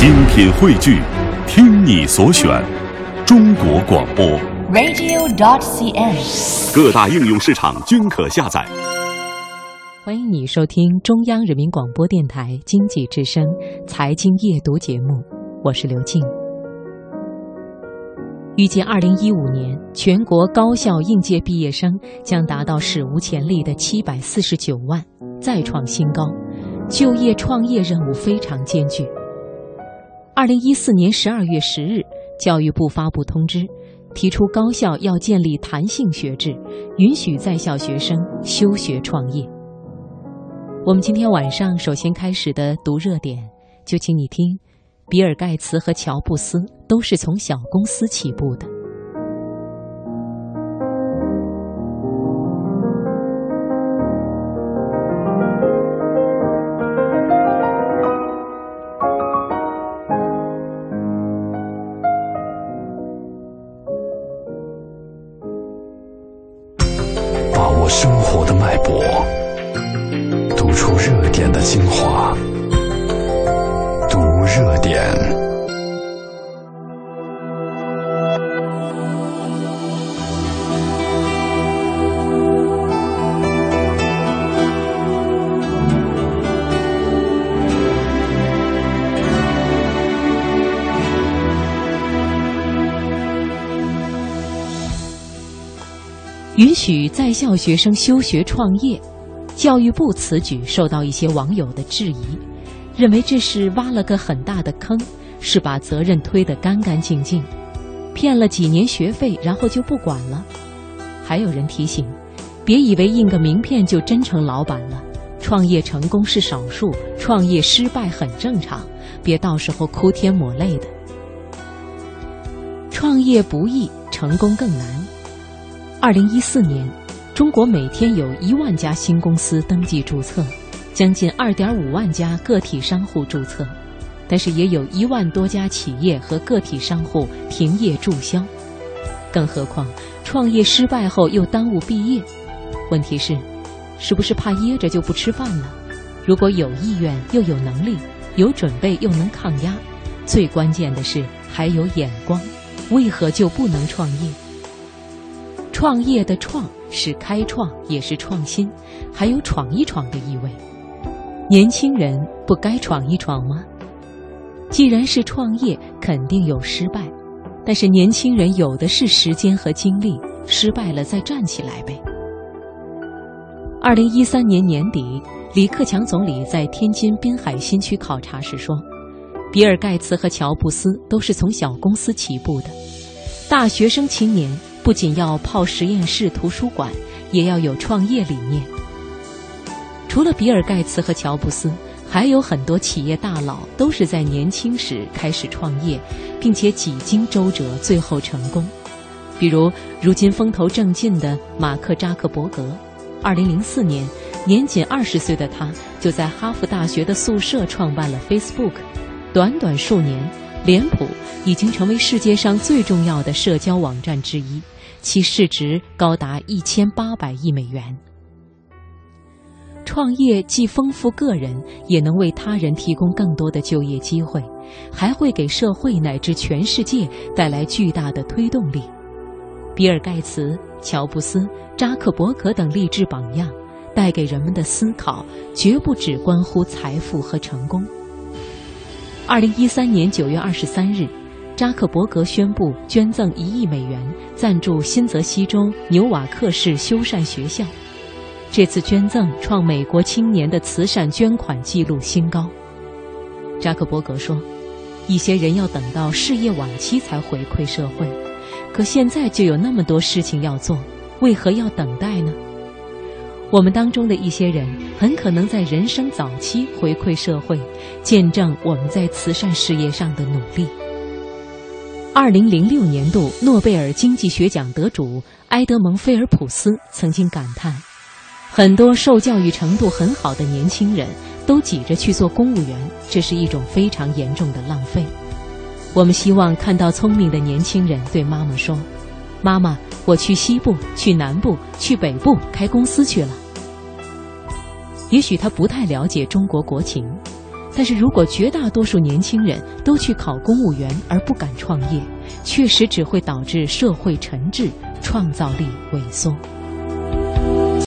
精品汇聚，听你所选，中国广播。radio.dot.cn，。各大应用市场均可下载。欢迎你收听中央人民广播电台经济之声财经夜读节目，我是刘静。预计二零一五年，全国高校应届毕业生将达到史无前例的七百四十九万，再创新高。就业创业任务非常艰巨。二零一四年十二月十日，教育部发布通知，提出高校要建立弹性学制，允许在校学生休学创业。我们今天晚上首先开始的读热点，就请你听，比尔盖茨和乔布斯都是从小公司起步的。把握生活的脉搏，读出热点的精华，读热点。允许在校学生休学创业，教育部此举受到一些网友的质疑，认为这是挖了个很大的坑，是把责任推得干干净净，骗了几年学费，然后就不管了。还有人提醒，别以为印个名片就真成老板了，创业成功是少数，创业失败很正常，别到时候哭天抹泪的。创业不易，成功更难。二零一四年，中国每天有一万家新公司登记注册，将近二点五万家个体商户注册，但是也有一万多家企业和个体商户停业注销。更何况，创业失败后又耽误毕业。问题是，是不是怕噎着就不吃饭了？如果有意愿又有能力，有准备又能抗压，最关键的是还有眼光，为何就不能创业？创业的“创”是开创，也是创新，还有闯一闯的意味。年轻人不该闯一闯吗？既然是创业，肯定有失败，但是年轻人有的是时间和精力，失败了再站起来呗。二零一三年年底，李克强总理在天津滨海新区考察时说：“比尔·盖茨和乔布斯都是从小公司起步的，大学生青年。”不仅要泡实验室、图书馆，也要有创业理念。除了比尔·盖茨和乔布斯，还有很多企业大佬都是在年轻时开始创业，并且几经周折，最后成功。比如，如今风头正劲的马克·扎克伯格，二零零四年，年仅二十岁的他就在哈佛大学的宿舍创办了 Facebook，短短数年。脸谱已经成为世界上最重要的社交网站之一，其市值高达一千八百亿美元。创业既丰富个人，也能为他人提供更多的就业机会，还会给社会乃至全世界带来巨大的推动力。比尔·盖茨、乔布斯、扎克伯格等励志榜样，带给人们的思考，绝不只关乎财富和成功。二零一三年九月二十三日，扎克伯格宣布捐赠一亿美元赞助新泽西州纽瓦克市修缮学校。这次捐赠创美国青年的慈善捐款记录新高。扎克伯格说：“一些人要等到事业晚期才回馈社会，可现在就有那么多事情要做，为何要等待呢？”我们当中的一些人很可能在人生早期回馈社会，见证我们在慈善事业上的努力。二零零六年度诺贝尔经济学奖得主埃德蒙·菲尔普斯曾经感叹：“很多受教育程度很好的年轻人都挤着去做公务员，这是一种非常严重的浪费。”我们希望看到聪明的年轻人对妈妈说：“妈妈，我去西部、去南部、去北部开公司去了。”也许他不太了解中国国情，但是如果绝大多数年轻人都去考公务员而不敢创业，确实只会导致社会沉滞，创造力萎缩。